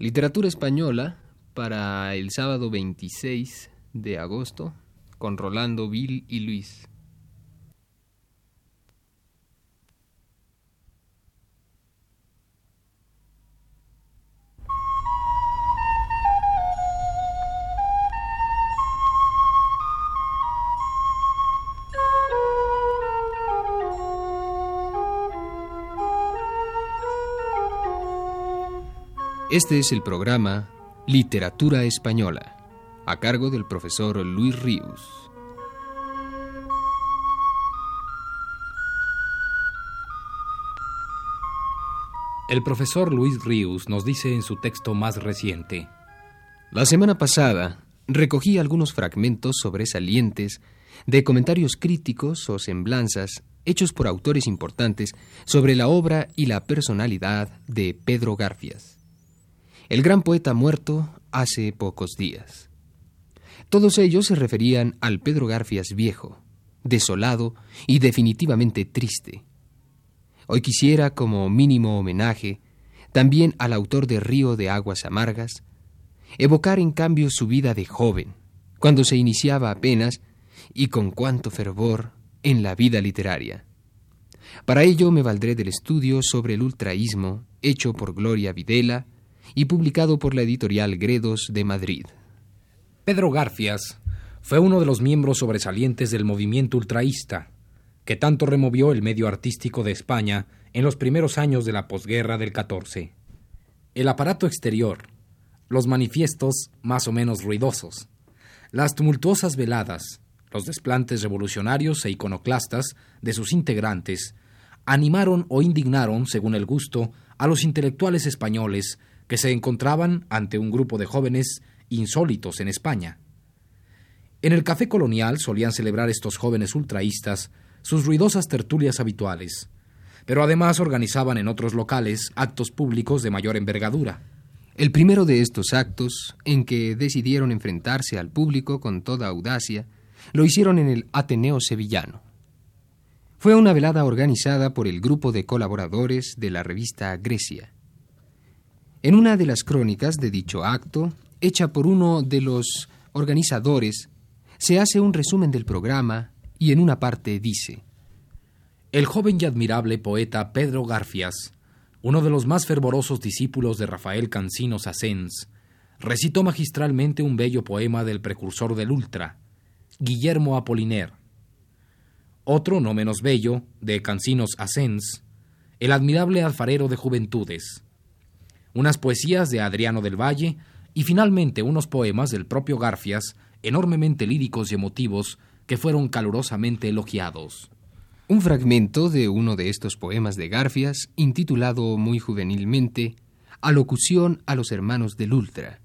Literatura española para el sábado 26 de agosto con Rolando, Bill y Luis. Este es el programa Literatura Española, a cargo del profesor Luis Ríos. El profesor Luis Ríos nos dice en su texto más reciente. La semana pasada recogí algunos fragmentos sobresalientes de comentarios críticos o semblanzas hechos por autores importantes sobre la obra y la personalidad de Pedro Garfias el gran poeta muerto hace pocos días. Todos ellos se referían al Pedro Garfias viejo, desolado y definitivamente triste. Hoy quisiera, como mínimo homenaje, también al autor de Río de Aguas Amargas, evocar en cambio su vida de joven, cuando se iniciaba apenas y con cuánto fervor en la vida literaria. Para ello me valdré del estudio sobre el ultraísmo hecho por Gloria Videla, y publicado por la editorial Gredos de Madrid. Pedro Garfias fue uno de los miembros sobresalientes del movimiento ultraísta, que tanto removió el medio artístico de España en los primeros años de la posguerra del 14. El aparato exterior, los manifiestos más o menos ruidosos, las tumultuosas veladas, los desplantes revolucionarios e iconoclastas de sus integrantes, animaron o indignaron, según el gusto, a los intelectuales españoles que se encontraban ante un grupo de jóvenes insólitos en España. En el café colonial solían celebrar estos jóvenes ultraístas sus ruidosas tertulias habituales, pero además organizaban en otros locales actos públicos de mayor envergadura. El primero de estos actos, en que decidieron enfrentarse al público con toda audacia, lo hicieron en el Ateneo Sevillano. Fue una velada organizada por el grupo de colaboradores de la revista Grecia. En una de las crónicas de dicho acto, hecha por uno de los organizadores, se hace un resumen del programa y en una parte dice, El joven y admirable poeta Pedro Garfias, uno de los más fervorosos discípulos de Rafael Cancinos Asens, recitó magistralmente un bello poema del precursor del ultra, Guillermo Apoliner. Otro, no menos bello, de Cancinos Asens, el admirable alfarero de juventudes, unas poesías de Adriano del Valle y finalmente unos poemas del propio Garfias, enormemente líricos y emotivos, que fueron calurosamente elogiados. Un fragmento de uno de estos poemas de Garfias, intitulado muy juvenilmente Alocución a los hermanos del Ultra.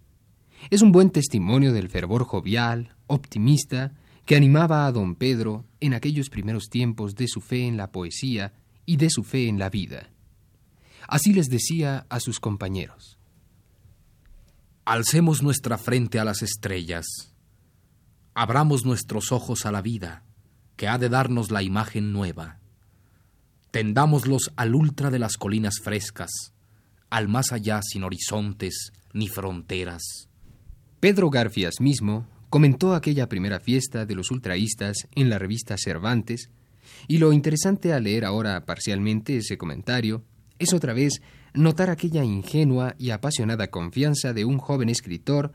Es un buen testimonio del fervor jovial, optimista, que animaba a don Pedro en aquellos primeros tiempos de su fe en la poesía y de su fe en la vida. Así les decía a sus compañeros. Alcemos nuestra frente a las estrellas, abramos nuestros ojos a la vida, que ha de darnos la imagen nueva. Tendámoslos al ultra de las colinas frescas, al más allá sin horizontes ni fronteras. Pedro Garfias mismo comentó aquella primera fiesta de los ultraístas en la revista Cervantes, y lo interesante al leer ahora parcialmente ese comentario es otra vez notar aquella ingenua y apasionada confianza de un joven escritor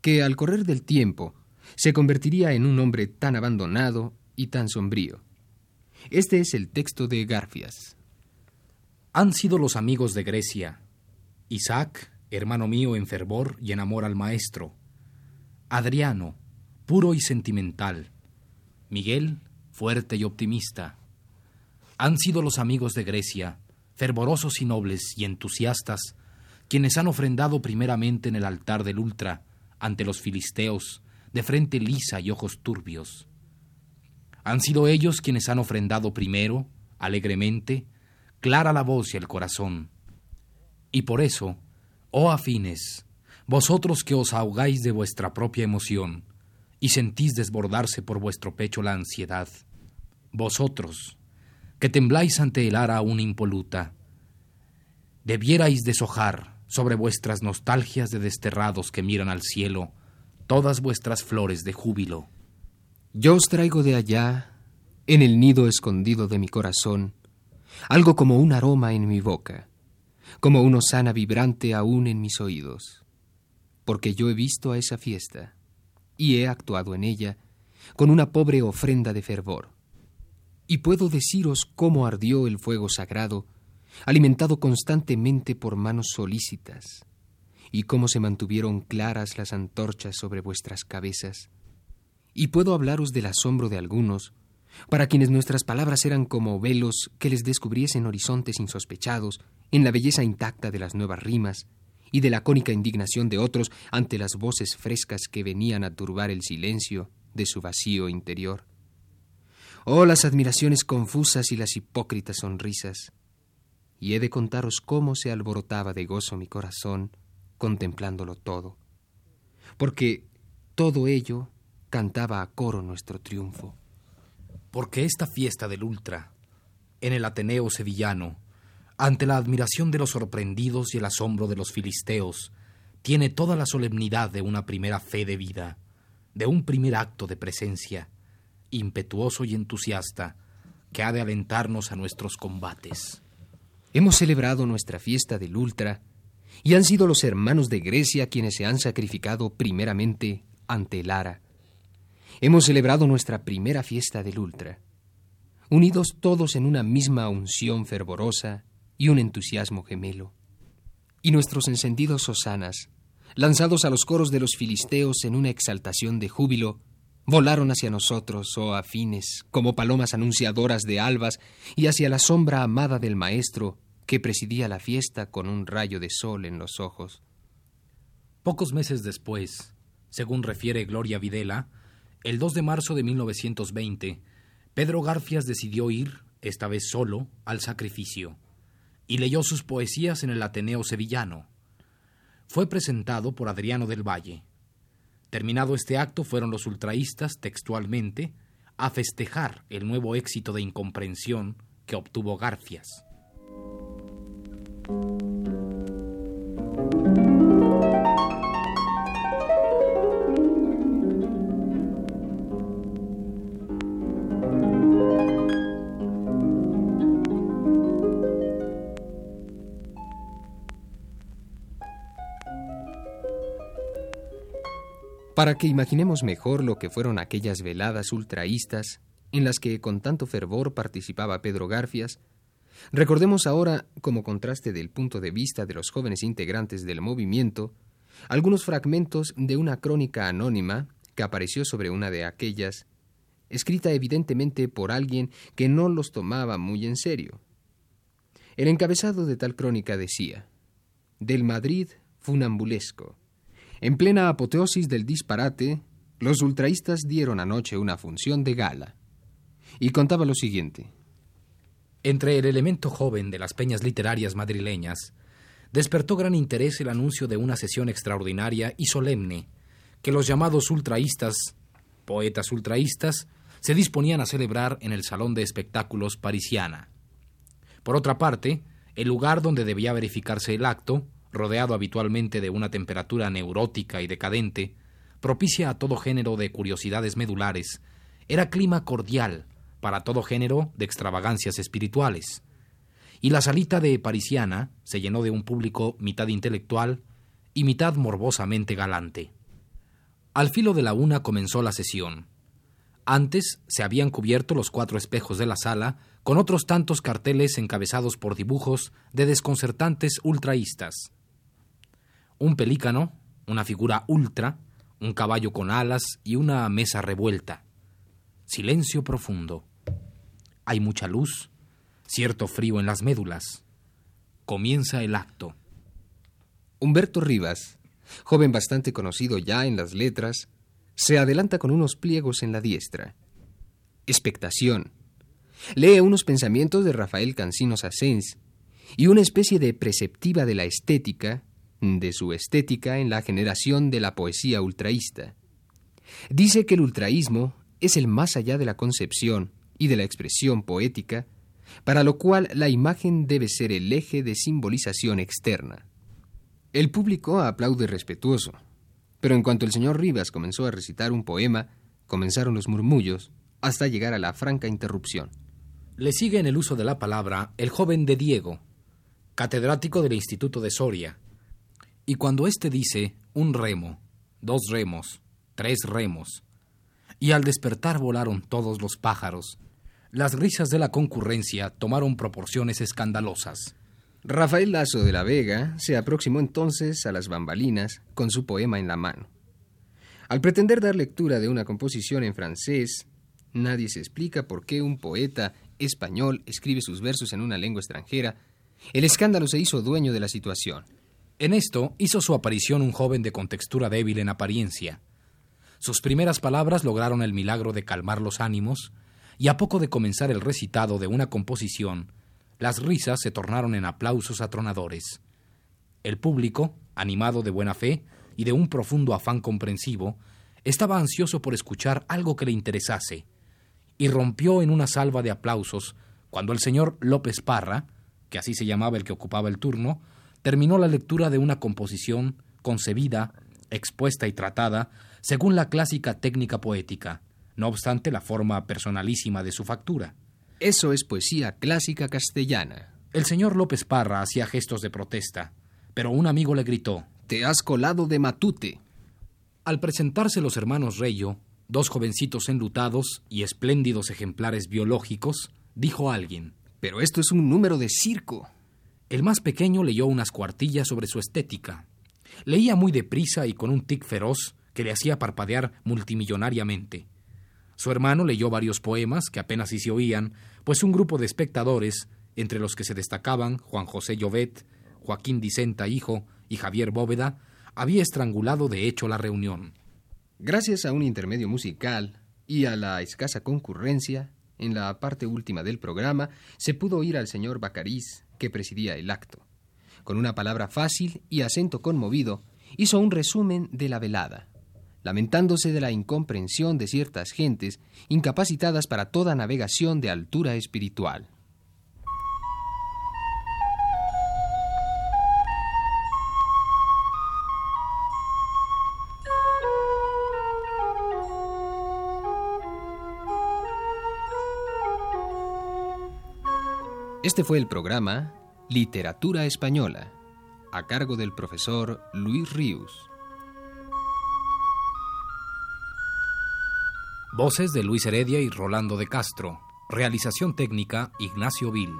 que al correr del tiempo se convertiría en un hombre tan abandonado y tan sombrío. Este es el texto de Garfias. Han sido los amigos de Grecia, Isaac, hermano mío en fervor y en amor al maestro, Adriano, puro y sentimental, Miguel, fuerte y optimista. Han sido los amigos de Grecia, fervorosos y nobles y entusiastas, quienes han ofrendado primeramente en el altar del ultra, ante los filisteos, de frente lisa y ojos turbios. Han sido ellos quienes han ofrendado primero, alegremente, clara la voz y el corazón. Y por eso, oh afines, vosotros que os ahogáis de vuestra propia emoción y sentís desbordarse por vuestro pecho la ansiedad, vosotros, que tembláis ante el ara aún impoluta. Debierais deshojar, sobre vuestras nostalgias de desterrados que miran al cielo, todas vuestras flores de júbilo. Yo os traigo de allá, en el nido escondido de mi corazón, algo como un aroma en mi boca, como una osana vibrante aún en mis oídos, porque yo he visto a esa fiesta y he actuado en ella con una pobre ofrenda de fervor. Y puedo deciros cómo ardió el fuego sagrado, alimentado constantemente por manos solícitas, y cómo se mantuvieron claras las antorchas sobre vuestras cabezas. Y puedo hablaros del asombro de algunos, para quienes nuestras palabras eran como velos que les descubriesen horizontes insospechados en la belleza intacta de las nuevas rimas, y de la cónica indignación de otros ante las voces frescas que venían a turbar el silencio de su vacío interior. Oh, las admiraciones confusas y las hipócritas sonrisas. Y he de contaros cómo se alborotaba de gozo mi corazón contemplándolo todo. Porque todo ello cantaba a coro nuestro triunfo. Porque esta fiesta del Ultra, en el Ateneo sevillano, ante la admiración de los sorprendidos y el asombro de los filisteos, tiene toda la solemnidad de una primera fe de vida, de un primer acto de presencia, impetuoso y entusiasta, que ha de alentarnos a nuestros combates. Hemos celebrado nuestra fiesta del Ultra, y han sido los hermanos de Grecia quienes se han sacrificado primeramente ante el Ara. Hemos celebrado nuestra primera fiesta del Ultra, unidos todos en una misma unción fervorosa y un entusiasmo gemelo. Y nuestros encendidos hosanas, lanzados a los coros de los filisteos en una exaltación de júbilo, volaron hacia nosotros, oh afines, como palomas anunciadoras de albas, y hacia la sombra amada del Maestro, que presidía la fiesta con un rayo de sol en los ojos. Pocos meses después, según refiere Gloria Videla, el 2 de marzo de 1920, Pedro Garfias decidió ir, esta vez solo, al sacrificio y leyó sus poesías en el Ateneo Sevillano. Fue presentado por Adriano del Valle. Terminado este acto fueron los ultraístas, textualmente, a festejar el nuevo éxito de incomprensión que obtuvo Garfias. Para que imaginemos mejor lo que fueron aquellas veladas ultraístas en las que con tanto fervor participaba Pedro Garfias, recordemos ahora, como contraste del punto de vista de los jóvenes integrantes del movimiento, algunos fragmentos de una crónica anónima que apareció sobre una de aquellas, escrita evidentemente por alguien que no los tomaba muy en serio. El encabezado de tal crónica decía, Del Madrid funambulesco en plena apoteosis del disparate, los ultraístas dieron anoche una función de gala. Y contaba lo siguiente. Entre el elemento joven de las peñas literarias madrileñas, despertó gran interés el anuncio de una sesión extraordinaria y solemne que los llamados ultraístas, poetas ultraístas, se disponían a celebrar en el Salón de Espectáculos Parisiana. Por otra parte, el lugar donde debía verificarse el acto rodeado habitualmente de una temperatura neurótica y decadente, propicia a todo género de curiosidades medulares, era clima cordial para todo género de extravagancias espirituales. Y la salita de Parisiana se llenó de un público mitad intelectual y mitad morbosamente galante. Al filo de la una comenzó la sesión. Antes se habían cubierto los cuatro espejos de la sala con otros tantos carteles encabezados por dibujos de desconcertantes ultraístas un pelícano, una figura ultra, un caballo con alas y una mesa revuelta. Silencio profundo. Hay mucha luz, cierto frío en las médulas. Comienza el acto. Humberto Rivas, joven bastante conocido ya en las letras, se adelanta con unos pliegos en la diestra. Expectación. Lee unos pensamientos de Rafael Cancinos Asens y una especie de preceptiva de la estética de su estética en la generación de la poesía ultraísta. Dice que el ultraísmo es el más allá de la concepción y de la expresión poética, para lo cual la imagen debe ser el eje de simbolización externa. El público aplaude respetuoso, pero en cuanto el señor Rivas comenzó a recitar un poema, comenzaron los murmullos hasta llegar a la franca interrupción. Le sigue en el uso de la palabra el joven de Diego, catedrático del Instituto de Soria. Y cuando éste dice un remo, dos remos, tres remos, y al despertar volaron todos los pájaros, las risas de la concurrencia tomaron proporciones escandalosas. Rafael Lazo de la Vega se aproximó entonces a las bambalinas con su poema en la mano. Al pretender dar lectura de una composición en francés, nadie se explica por qué un poeta español escribe sus versos en una lengua extranjera. El escándalo se hizo dueño de la situación. En esto hizo su aparición un joven de contextura débil en apariencia. Sus primeras palabras lograron el milagro de calmar los ánimos, y a poco de comenzar el recitado de una composición, las risas se tornaron en aplausos atronadores. El público, animado de buena fe y de un profundo afán comprensivo, estaba ansioso por escuchar algo que le interesase, y rompió en una salva de aplausos cuando el señor López Parra, que así se llamaba el que ocupaba el turno, terminó la lectura de una composición concebida, expuesta y tratada según la clásica técnica poética, no obstante la forma personalísima de su factura. Eso es poesía clásica castellana. El señor López Parra hacía gestos de protesta, pero un amigo le gritó Te has colado de matute. Al presentarse los hermanos Reyo, dos jovencitos enlutados y espléndidos ejemplares biológicos, dijo alguien Pero esto es un número de circo. El más pequeño leyó unas cuartillas sobre su estética. Leía muy deprisa y con un tic feroz que le hacía parpadear multimillonariamente. Su hermano leyó varios poemas que apenas si se oían, pues un grupo de espectadores, entre los que se destacaban Juan José Llovet, Joaquín Dicenta hijo y Javier Bóveda, había estrangulado de hecho la reunión. Gracias a un intermedio musical y a la escasa concurrencia, en la parte última del programa se pudo oír al señor Bacariz, que presidía el acto. Con una palabra fácil y acento conmovido, hizo un resumen de la velada lamentándose de la incomprensión de ciertas gentes incapacitadas para toda navegación de altura espiritual. Este fue el programa Literatura Española, a cargo del profesor Luis Ríos. Voces de Luis Heredia y Rolando de Castro. Realización técnica Ignacio Vil.